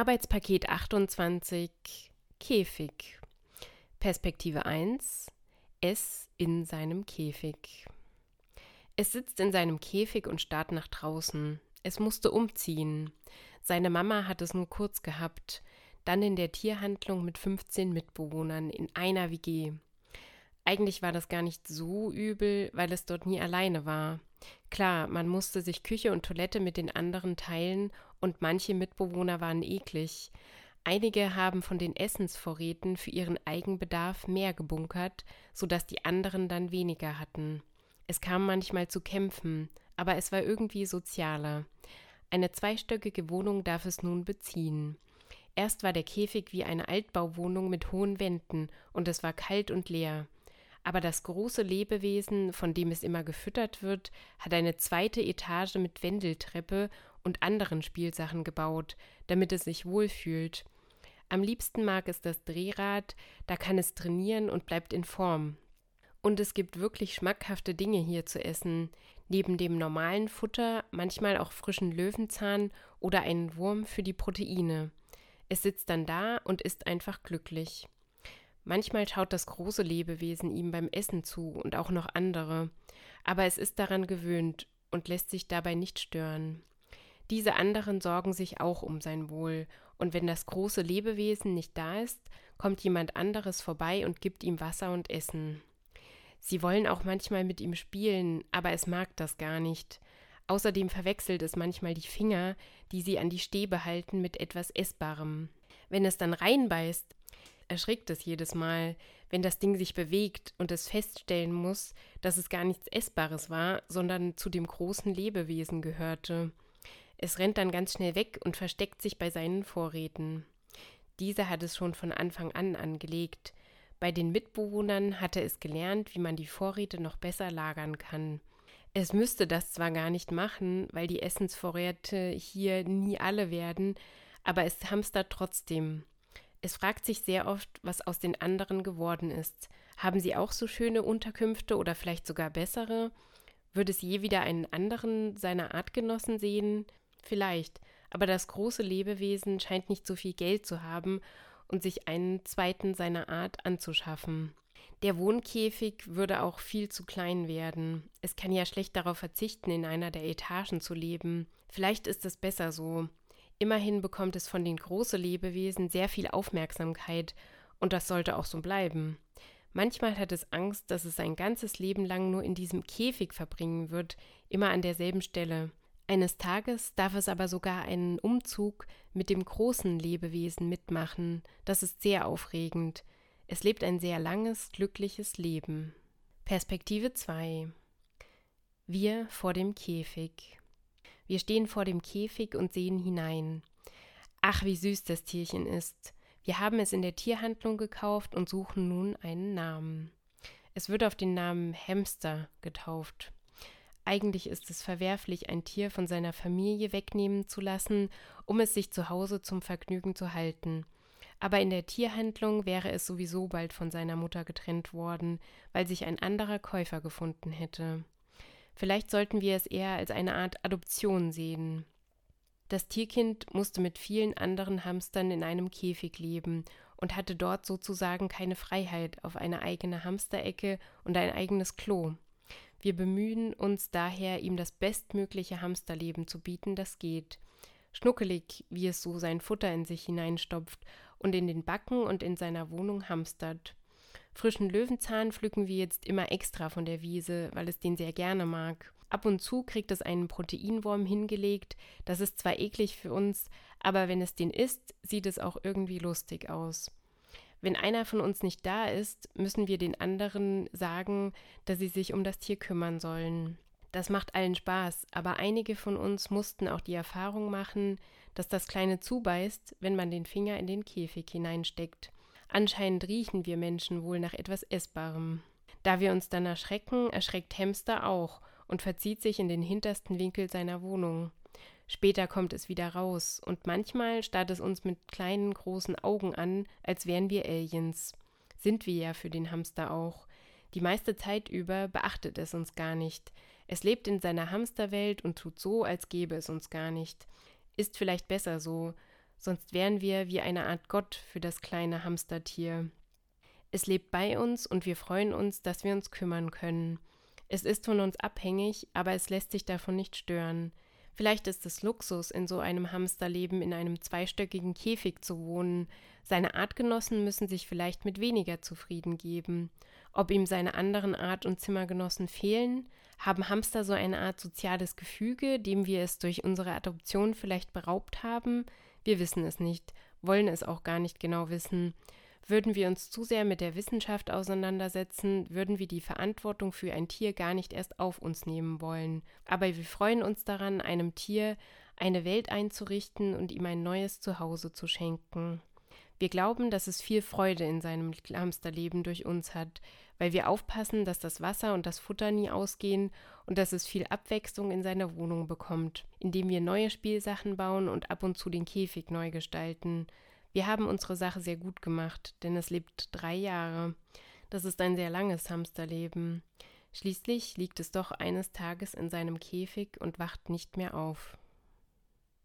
Arbeitspaket 28 Käfig. Perspektive 1 Es in seinem Käfig. Es sitzt in seinem Käfig und starrt nach draußen. Es musste umziehen. Seine Mama hat es nur kurz gehabt, dann in der Tierhandlung mit 15 Mitbewohnern in einer WG. Eigentlich war das gar nicht so übel, weil es dort nie alleine war. Klar, man musste sich Küche und Toilette mit den anderen teilen und manche Mitbewohner waren eklig. Einige haben von den Essensvorräten für ihren Eigenbedarf mehr gebunkert, sodass die anderen dann weniger hatten. Es kam manchmal zu Kämpfen, aber es war irgendwie sozialer. Eine zweistöckige Wohnung darf es nun beziehen. Erst war der Käfig wie eine Altbauwohnung mit hohen Wänden und es war kalt und leer. Aber das große Lebewesen, von dem es immer gefüttert wird, hat eine zweite Etage mit Wendeltreppe und anderen Spielsachen gebaut, damit es sich wohlfühlt. Am liebsten mag es das Drehrad, da kann es trainieren und bleibt in Form. Und es gibt wirklich schmackhafte Dinge hier zu essen, neben dem normalen Futter manchmal auch frischen Löwenzahn oder einen Wurm für die Proteine. Es sitzt dann da und ist einfach glücklich. Manchmal schaut das große Lebewesen ihm beim Essen zu und auch noch andere, aber es ist daran gewöhnt und lässt sich dabei nicht stören. Diese anderen sorgen sich auch um sein Wohl, und wenn das große Lebewesen nicht da ist, kommt jemand anderes vorbei und gibt ihm Wasser und Essen. Sie wollen auch manchmal mit ihm spielen, aber es mag das gar nicht. Außerdem verwechselt es manchmal die Finger, die sie an die Stäbe halten, mit etwas Essbarem. Wenn es dann reinbeißt, erschrickt es jedes Mal, wenn das Ding sich bewegt und es feststellen muss, dass es gar nichts Essbares war, sondern zu dem großen Lebewesen gehörte. Es rennt dann ganz schnell weg und versteckt sich bei seinen Vorräten. Dieser hat es schon von Anfang an angelegt. Bei den Mitbewohnern hatte es gelernt, wie man die Vorräte noch besser lagern kann. Es müsste das zwar gar nicht machen, weil die Essensvorräte hier nie alle werden, aber es hamstert trotzdem. Es fragt sich sehr oft, was aus den anderen geworden ist. Haben sie auch so schöne Unterkünfte oder vielleicht sogar bessere? Würde es je wieder einen anderen seiner Artgenossen sehen? Vielleicht, aber das große Lebewesen scheint nicht so viel Geld zu haben und sich einen zweiten seiner Art anzuschaffen. Der Wohnkäfig würde auch viel zu klein werden. Es kann ja schlecht darauf verzichten, in einer der Etagen zu leben. Vielleicht ist es besser so. Immerhin bekommt es von den großen Lebewesen sehr viel Aufmerksamkeit und das sollte auch so bleiben. Manchmal hat es Angst, dass es sein ganzes Leben lang nur in diesem Käfig verbringen wird, immer an derselben Stelle. Eines Tages darf es aber sogar einen Umzug mit dem großen Lebewesen mitmachen. Das ist sehr aufregend. Es lebt ein sehr langes, glückliches Leben. Perspektive 2 Wir vor dem Käfig. Wir stehen vor dem Käfig und sehen hinein. Ach, wie süß das Tierchen ist. Wir haben es in der Tierhandlung gekauft und suchen nun einen Namen. Es wird auf den Namen Hamster getauft. Eigentlich ist es verwerflich, ein Tier von seiner Familie wegnehmen zu lassen, um es sich zu Hause zum Vergnügen zu halten. Aber in der Tierhandlung wäre es sowieso bald von seiner Mutter getrennt worden, weil sich ein anderer Käufer gefunden hätte. Vielleicht sollten wir es eher als eine Art Adoption sehen. Das Tierkind musste mit vielen anderen Hamstern in einem Käfig leben und hatte dort sozusagen keine Freiheit auf eine eigene Hamsterecke und ein eigenes Klo. Wir bemühen uns daher, ihm das bestmögliche Hamsterleben zu bieten, das geht. Schnuckelig, wie es so sein Futter in sich hineinstopft und in den Backen und in seiner Wohnung hamstert. Frischen Löwenzahn pflücken wir jetzt immer extra von der Wiese, weil es den sehr gerne mag. Ab und zu kriegt es einen Proteinwurm hingelegt, das ist zwar eklig für uns, aber wenn es den isst, sieht es auch irgendwie lustig aus. Wenn einer von uns nicht da ist, müssen wir den anderen sagen, dass sie sich um das Tier kümmern sollen. Das macht allen Spaß, aber einige von uns mussten auch die Erfahrung machen, dass das Kleine zubeißt, wenn man den Finger in den Käfig hineinsteckt. Anscheinend riechen wir Menschen wohl nach etwas Essbarem. Da wir uns dann erschrecken, erschreckt Hamster auch und verzieht sich in den hintersten Winkel seiner Wohnung. Später kommt es wieder raus und manchmal starrt es uns mit kleinen, großen Augen an, als wären wir Aliens. Sind wir ja für den Hamster auch. Die meiste Zeit über beachtet es uns gar nicht. Es lebt in seiner Hamsterwelt und tut so, als gäbe es uns gar nicht. Ist vielleicht besser so. sonst wären wir wie eine Art Gott für das kleine Hamstertier. Es lebt bei uns und wir freuen uns, dass wir uns kümmern können. Es ist von uns abhängig, aber es lässt sich davon nicht stören. Vielleicht ist es Luxus, in so einem Hamsterleben in einem zweistöckigen Käfig zu wohnen. Seine Artgenossen müssen sich vielleicht mit weniger zufrieden geben. Ob ihm seine anderen Art- und Zimmergenossen fehlen? Haben Hamster so eine Art soziales Gefüge, dem wir es durch unsere Adoption vielleicht beraubt haben? Wir wissen es nicht, wollen es auch gar nicht genau wissen. Würden wir uns zu sehr mit der Wissenschaft auseinandersetzen, würden wir die Verantwortung für ein Tier gar nicht erst auf uns nehmen wollen. Aber wir freuen uns daran, einem Tier eine Welt einzurichten und ihm ein neues Zuhause zu schenken. Wir glauben, dass es viel Freude in seinem Hamsterleben durch uns hat, weil wir aufpassen, dass das Wasser und das Futter nie ausgehen und dass es viel Abwechslung in seiner Wohnung bekommt, indem wir neue Spielsachen bauen und ab und zu den Käfig neu gestalten. Wir haben unsere Sache sehr gut gemacht, denn es lebt drei Jahre. Das ist ein sehr langes Hamsterleben. Schließlich liegt es doch eines Tages in seinem Käfig und wacht nicht mehr auf.